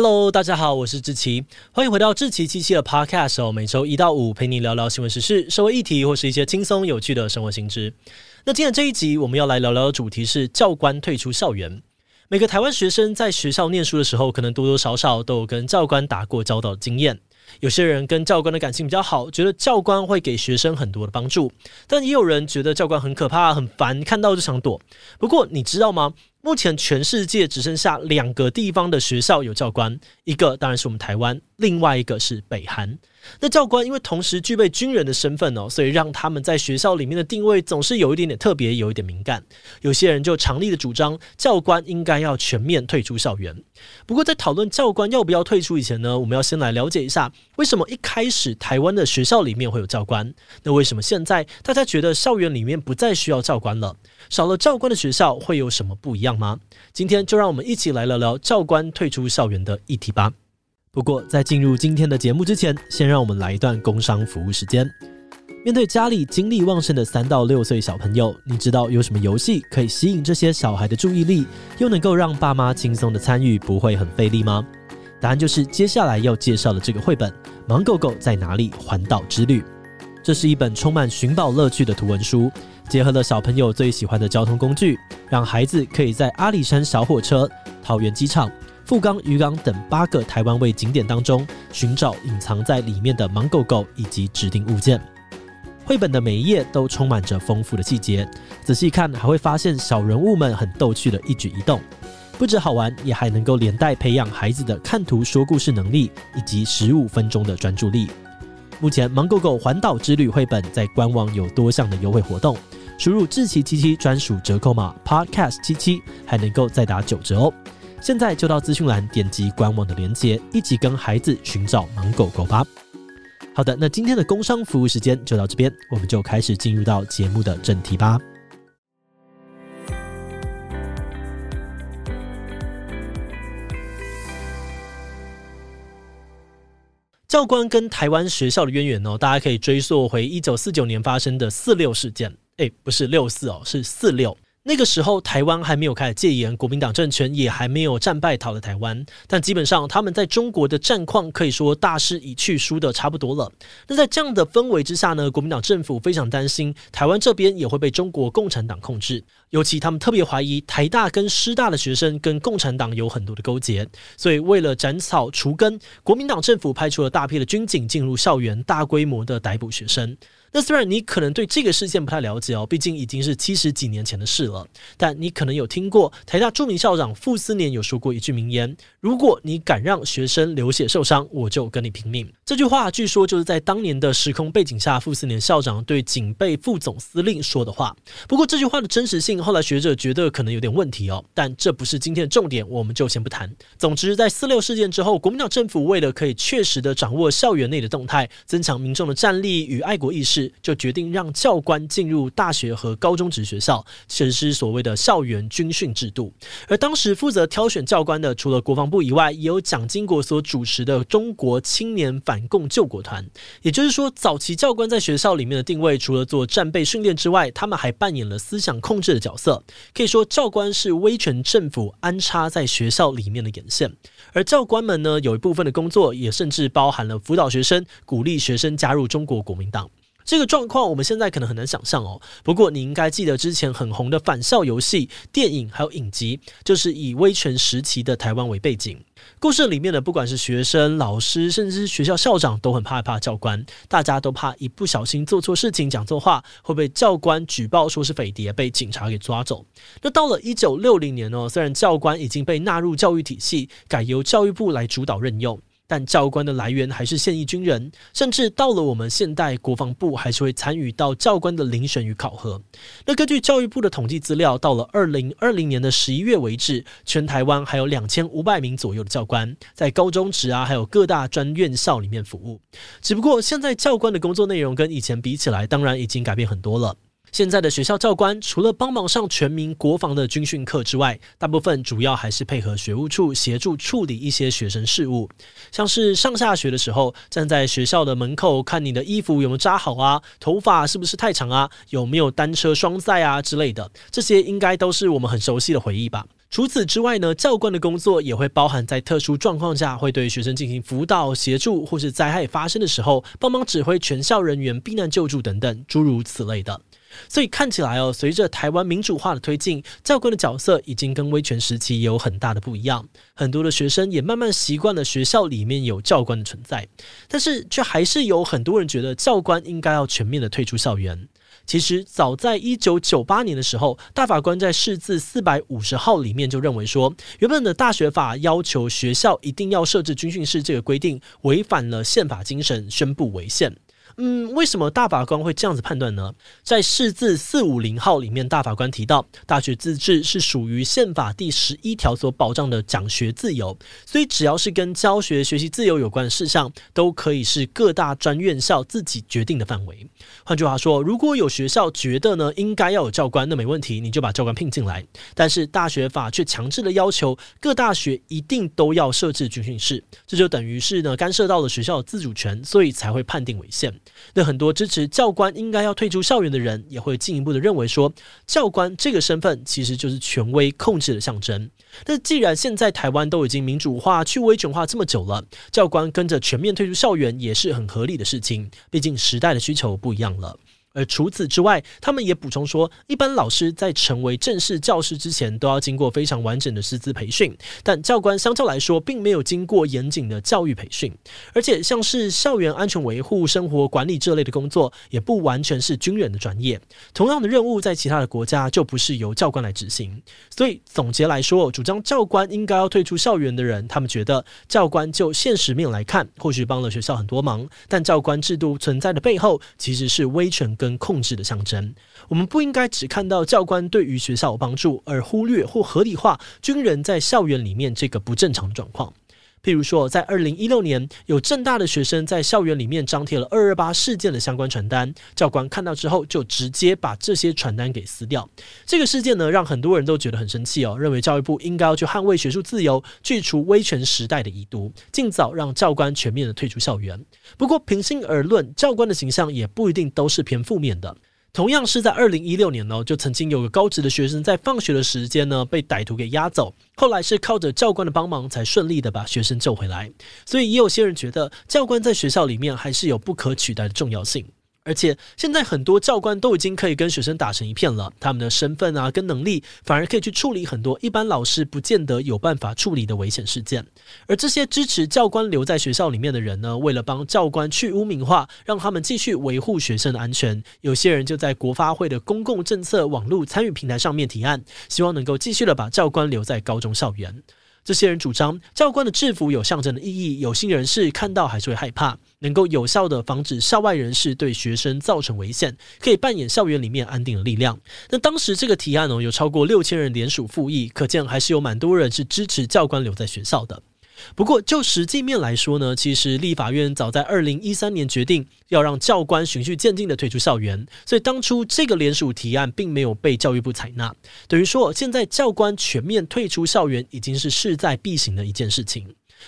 Hello，大家好，我是志奇，欢迎回到志奇七七的 Podcast 哦。每周一到五陪你聊聊新闻时事、社会议题，或是一些轻松有趣的生活新知。那今天这一集我们要来聊聊的主题是教官退出校园。每个台湾学生在学校念书的时候，可能多多少少都有跟教官打过交道的经验。有些人跟教官的感情比较好，觉得教官会给学生很多的帮助，但也有人觉得教官很可怕、很烦，看到就想躲。不过你知道吗？目前全世界只剩下两个地方的学校有教官，一个当然是我们台湾，另外一个是北韩。那教官因为同时具备军人的身份哦，所以让他们在学校里面的定位总是有一点点特别，有一点敏感。有些人就强力的主张教官应该要全面退出校园。不过在讨论教官要不要退出以前呢，我们要先来了解一下为什么一开始台湾的学校里面会有教官？那为什么现在大家觉得校园里面不再需要教官了？少了教官的学校会有什么不一样吗？今天就让我们一起来聊聊教官退出校园的议题吧。不过，在进入今天的节目之前，先让我们来一段工商服务时间。面对家里精力旺盛的三到六岁小朋友，你知道有什么游戏可以吸引这些小孩的注意力，又能够让爸妈轻松的参与，不会很费力吗？答案就是接下来要介绍的这个绘本《芒狗狗在哪里？环岛之旅》。这是一本充满寻宝乐趣的图文书，结合了小朋友最喜欢的交通工具，让孩子可以在阿里山小火车、桃园机场。富冈渔港等八个台湾位景点当中，寻找隐藏在里面的芒狗狗以及指定物件。绘本的每一页都充满着丰富的细节，仔细看还会发现小人物们很逗趣的一举一动。不止好玩，也还能够连带培养孩子的看图说故事能力以及十五分钟的专注力。目前，芒狗狗环岛之旅绘本在官网有多项的优惠活动，输入志祺七七专属折扣码 Podcast 七七，还能够再打九折哦。现在就到资讯栏点击官网的链接，一起跟孩子寻找芒狗狗吧。好的，那今天的工商服务时间就到这边，我们就开始进入到节目的正题吧。教官跟台湾学校的渊源哦，大家可以追溯回一九四九年发生的四六事件。诶，不是六四哦，是四六。那个时候，台湾还没有开始戒严，国民党政权也还没有战败逃了台湾。但基本上，他们在中国的战况可以说大势已去，输的差不多了。那在这样的氛围之下呢，国民党政府非常担心台湾这边也会被中国共产党控制。尤其他们特别怀疑台大跟师大的学生跟共产党有很多的勾结，所以为了斩草除根，国民党政府派出了大批的军警进入校园，大规模的逮捕学生。那虽然你可能对这个事件不太了解哦，毕竟已经是七十几年前的事了，但你可能有听过台大著名校长傅斯年有说过一句名言：“如果你敢让学生流血受伤，我就跟你拼命。”这句话据说就是在当年的时空背景下，傅斯年校长对警备副总司令说的话。不过这句话的真实性，后来学者觉得可能有点问题哦。但这不是今天的重点，我们就先不谈。总之，在四六事件之后，国民党政府为了可以确实的掌握校园内的动态，增强民众的战力与爱国意识。就决定让教官进入大学和高中职学校实施所谓的校园军训制度，而当时负责挑选教官的，除了国防部以外，也有蒋经国所主持的中国青年反共救国团。也就是说，早期教官在学校里面的定位，除了做战备训练之外，他们还扮演了思想控制的角角色。可以说，教官是威权政府安插在学校里面的眼线。而教官们呢，有一部分的工作也甚至包含了辅导学生，鼓励学生加入中国国民党。这个状况我们现在可能很难想象哦。不过你应该记得之前很红的返校游戏、电影还有影集，就是以威权时期的台湾为背景。故事里面的不管是学生、老师，甚至是学校校长，都很怕怕教官。大家都怕一不小心做错事情、讲错话，会被教官举报说是匪谍，被警察给抓走。那到了一九六零年哦，虽然教官已经被纳入教育体系，改由教育部来主导任用。但教官的来源还是现役军人，甚至到了我们现代，国防部还是会参与到教官的遴选与考核。那根据教育部的统计资料，到了二零二零年的十一月为止，全台湾还有两千五百名左右的教官在高中职啊，还有各大专院校里面服务。只不过现在教官的工作内容跟以前比起来，当然已经改变很多了。现在的学校教官除了帮忙上全民国防的军训课之外，大部分主要还是配合学务处协助处理一些学生事务，像是上下学的时候，站在学校的门口看你的衣服有没有扎好啊，头发是不是太长啊，有没有单车双载啊之类的，这些应该都是我们很熟悉的回忆吧。除此之外呢，教官的工作也会包含在特殊状况下，会对学生进行辅导、协助，或是灾害发生的时候，帮忙指挥全校人员避难救助等等，诸如此类的。所以看起来哦，随着台湾民主化的推进，教官的角色已经跟威权时期有很大的不一样。很多的学生也慢慢习惯了学校里面有教官的存在，但是却还是有很多人觉得教官应该要全面的退出校园。其实早在一九九八年的时候，大法官在释字四百五十号里面就认为说，原本的大学法要求学校一定要设置军训室这个规定，违反了宪法精神，宣布违宪。嗯，为什么大法官会这样子判断呢？在释字四五零号里面，大法官提到，大学自治是属于宪法第十一条所保障的讲学自由，所以只要是跟教学、学习自由有关的事项，都可以是各大专院校自己决定的范围。换句话说，如果有学校觉得呢，应该要有教官，那没问题，你就把教官聘进来。但是大学法却强制的要求各大学一定都要设置军训室，这就等于是呢干涉到了学校的自主权，所以才会判定违宪。那很多支持教官应该要退出校园的人，也会进一步的认为说，教官这个身份其实就是权威控制的象征。那既然现在台湾都已经民主化、去威权化这么久了，教官跟着全面退出校园也是很合理的事情。毕竟时代的需求不一样了。而除此之外，他们也补充说，一般老师在成为正式教师之前，都要经过非常完整的师资培训。但教官相较来说，并没有经过严谨的教育培训，而且像是校园安全维护、生活管理这类的工作，也不完全是军人的专业。同样的任务，在其他的国家就不是由教官来执行。所以总结来说，主张教官应该要退出校园的人，他们觉得教官就现实面来看，或许帮了学校很多忙，但教官制度存在的背后，其实是威权跟控制的象征，我们不应该只看到教官对于学校有帮助，而忽略或合理化军人在校园里面这个不正常的状况。譬如说，在二零一六年，有正大的学生在校园里面张贴了二二八事件的相关传单，教官看到之后就直接把这些传单给撕掉。这个事件呢，让很多人都觉得很生气哦，认为教育部应该要去捍卫学术自由，去除威权时代的遗毒，尽早让教官全面的退出校园。不过，平心而论，教官的形象也不一定都是偏负面的。同样是在二零一六年呢，就曾经有个高职的学生在放学的时间呢被歹徒给押走，后来是靠着教官的帮忙才顺利的把学生救回来。所以也有些人觉得教官在学校里面还是有不可取代的重要性。而且现在很多教官都已经可以跟学生打成一片了，他们的身份啊跟能力反而可以去处理很多一般老师不见得有办法处理的危险事件。而这些支持教官留在学校里面的人呢，为了帮教官去污名化，让他们继续维护学生的安全，有些人就在国发会的公共政策网络参与平台上面提案，希望能够继续的把教官留在高中校园。这些人主张教官的制服有象征的意义，有心人士看到还是会害怕，能够有效的防止校外人士对学生造成危险，可以扮演校园里面安定的力量。那当时这个提案呢，有超过六千人联署复议，可见还是有蛮多人是支持教官留在学校的。不过，就实际面来说呢，其实立法院早在二零一三年决定要让教官循序渐进的退出校园，所以当初这个联署提案并没有被教育部采纳。等于说，现在教官全面退出校园已经是势在必行的一件事情。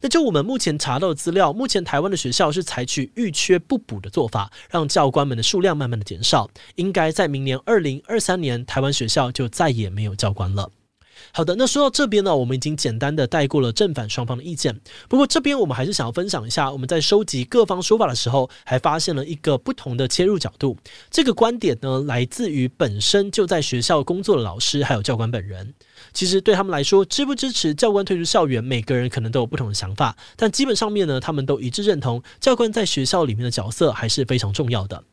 那就我们目前查到的资料，目前台湾的学校是采取遇缺不补的做法，让教官们的数量慢慢的减少。应该在明年二零二三年，台湾学校就再也没有教官了。好的，那说到这边呢，我们已经简单的带过了正反双方的意见。不过这边我们还是想要分享一下，我们在收集各方说法的时候，还发现了一个不同的切入角度。这个观点呢，来自于本身就在学校工作的老师还有教官本人。其实对他们来说，支不支持教官退出校园，每个人可能都有不同的想法。但基本上面呢，他们都一致认同，教官在学校里面的角色还是非常重要的。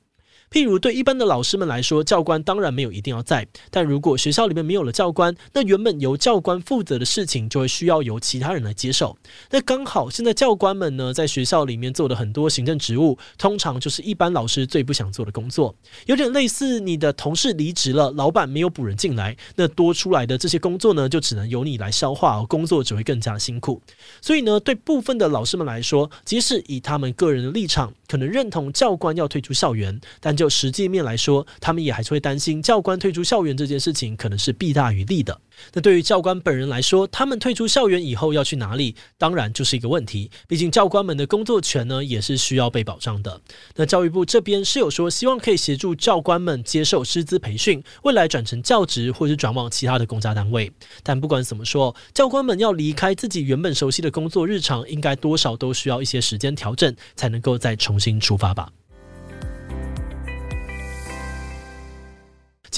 譬如，对一般的老师们来说，教官当然没有一定要在。但如果学校里面没有了教官，那原本由教官负责的事情就会需要由其他人来接手。那刚好现在教官们呢，在学校里面做的很多行政职务，通常就是一般老师最不想做的工作，有点类似你的同事离职了，老板没有补人进来，那多出来的这些工作呢，就只能由你来消化，工作只会更加辛苦。所以呢，对部分的老师们来说，即使以他们个人的立场，可能认同教官要退出校园，但就实际面来说，他们也还是会担心教官退出校园这件事情可能是弊大于利的。那对于教官本人来说，他们退出校园以后要去哪里，当然就是一个问题。毕竟教官们的工作权呢，也是需要被保障的。那教育部这边是有说，希望可以协助教官们接受师资培训，未来转成教职或是转往其他的公家单位。但不管怎么说，教官们要离开自己原本熟悉的工作日常，应该多少都需要一些时间调整，才能够再重新出发吧。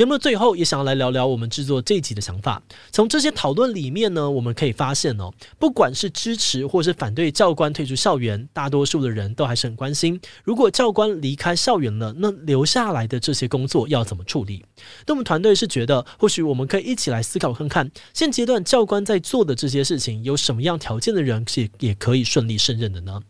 节目的最后，也想要来聊聊我们制作这一集的想法。从这些讨论里面呢，我们可以发现哦，不管是支持或是反对教官退出校园，大多数的人都还是很关心，如果教官离开校园了，那留下来的这些工作要怎么处理？那我们团队是觉得，或许我们可以一起来思考看看，现阶段教官在做的这些事情，有什么样条件的人是也可以顺利胜任的呢？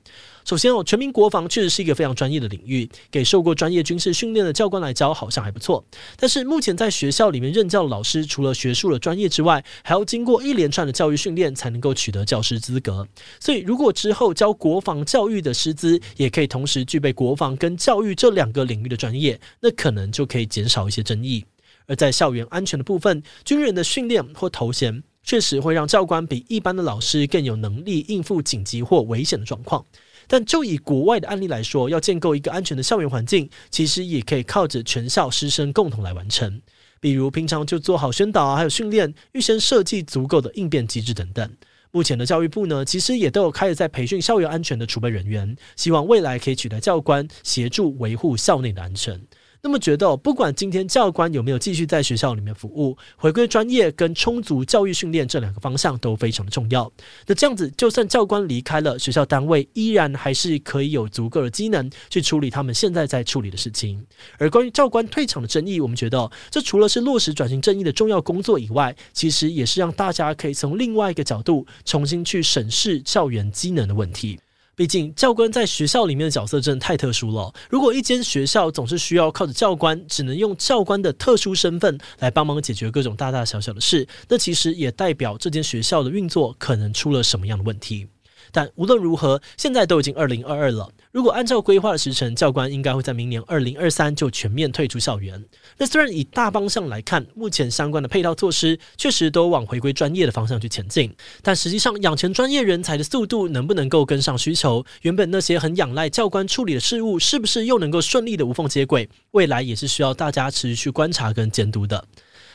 首先哦，全民国防确实是一个非常专业的领域，给受过专业军事训练的教官来教好像还不错。但是目前在学校里面任教的老师，除了学术的专业之外，还要经过一连串的教育训练才能够取得教师资格。所以如果之后教国防教育的师资也可以同时具备国防跟教育这两个领域的专业，那可能就可以减少一些争议。而在校园安全的部分，军人的训练或头衔确实会让教官比一般的老师更有能力应付紧急或危险的状况。但就以国外的案例来说，要建构一个安全的校园环境，其实也可以靠着全校师生共同来完成。比如平常就做好宣导，还有训练，预先设计足够的应变机制等等。目前的教育部呢，其实也都有开始在培训校园安全的储备人员，希望未来可以取代教官，协助维护校内的安全。那么觉得，不管今天教官有没有继续在学校里面服务，回归专业跟充足教育训练这两个方向都非常的重要。那这样子，就算教官离开了学校单位，依然还是可以有足够的机能去处理他们现在在处理的事情。而关于教官退场的争议，我们觉得这除了是落实转型正义的重要工作以外，其实也是让大家可以从另外一个角度重新去审视校园机能的问题。毕竟教官在学校里面的角色真的太特殊了。如果一间学校总是需要靠着教官，只能用教官的特殊身份来帮忙解决各种大大小小的事，那其实也代表这间学校的运作可能出了什么样的问题。但无论如何，现在都已经二零二二了。如果按照规划的时程，教官应该会在明年二零二三就全面退出校园。那虽然以大方向来看，目前相关的配套措施确实都往回归专业的方向去前进，但实际上养成专业人才的速度能不能够跟上需求？原本那些很仰赖教官处理的事务，是不是又能够顺利的无缝接轨？未来也是需要大家持续去观察跟监督的。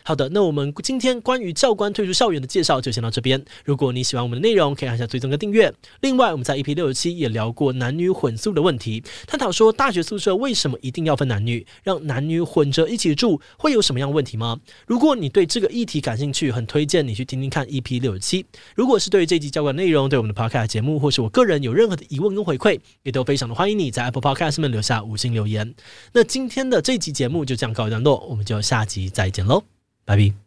好的，那我们今天关于教官退出校园的介绍就先到这边。如果你喜欢我们的内容，可以按下追踪跟订阅。另外，我们在 EP 六十七也聊过男女混宿的问题，探讨说大学宿舍为什么一定要分男女，让男女混着一起住会有什么样的问题吗？如果你对这个议题感兴趣，很推荐你去听听看 EP 六十七。如果是对于这集教官内容，对我们的 Podcast 节目，或是我个人有任何的疑问跟回馈，也都非常的欢迎你在 Apple Podcast 上面留下五星留言。那今天的这集节目就这样告一段落，我们就下集再见喽。Bye bye.